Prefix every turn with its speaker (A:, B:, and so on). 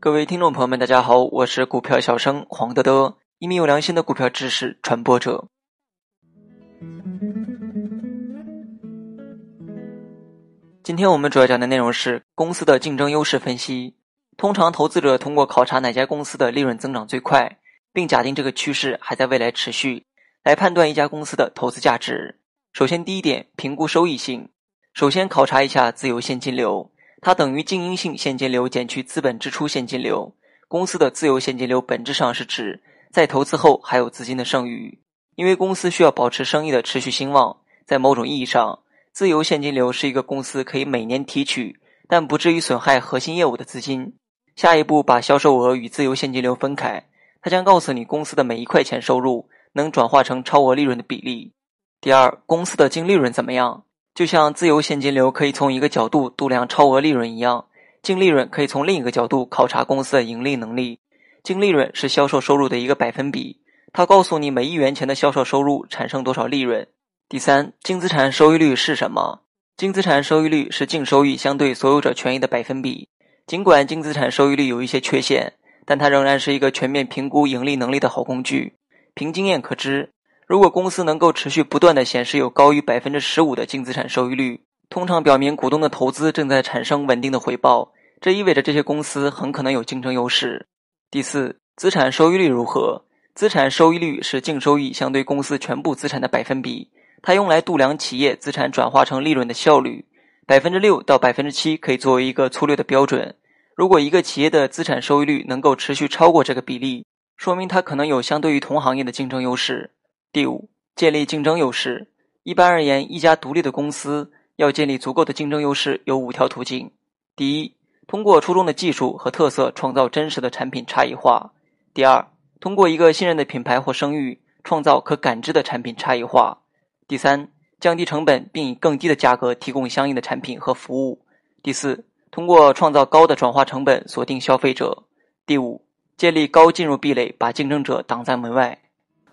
A: 各位听众朋友们，大家好，我是股票小生黄德德，一名有良心的股票知识传播者。今天我们主要讲的内容是公司的竞争优势分析。通常，投资者通过考察哪家公司的利润增长最快，并假定这个趋势还在未来持续，来判断一家公司的投资价值。首先，第一点，评估收益性。首先，考察一下自由现金流。它等于经营性现金流减去资本支出现金流。公司的自由现金流本质上是指在投资后还有资金的剩余，因为公司需要保持生意的持续兴旺。在某种意义上，自由现金流是一个公司可以每年提取但不至于损害核心业务的资金。下一步，把销售额与自由现金流分开，它将告诉你公司的每一块钱收入能转化成超额利润的比例。第二，公司的净利润怎么样？就像自由现金流可以从一个角度度量超额利润一样，净利润可以从另一个角度考察公司的盈利能力。净利润是销售收入的一个百分比，它告诉你每一元钱的销售收入产生多少利润。第三，净资产收益率是什么？净资产收益率是净收益相对所有者权益的百分比。尽管净资产收益率有一些缺陷，但它仍然是一个全面评估盈利能力的好工具。凭经验可知。如果公司能够持续不断的显示有高于百分之十五的净资产收益率，通常表明股东的投资正在产生稳定的回报，这意味着这些公司很可能有竞争优势。第四，资产收益率如何？资产收益率是净收益相对公司全部资产的百分比，它用来度量企业资产转化成利润的效率。百分之六到百分之七可以作为一个粗略的标准。如果一个企业的资产收益率能够持续超过这个比例，说明它可能有相对于同行业的竞争优势。第五，建立竞争优势。一般而言，一家独立的公司要建立足够的竞争优势，有五条途径：第一，通过出众的技术和特色创造真实的产品差异化；第二，通过一个信任的品牌或声誉创造可感知的产品差异化；第三，降低成本并以更低的价格提供相应的产品和服务；第四，通过创造高的转化成本锁定消费者；第五，建立高进入壁垒，把竞争者挡在门外。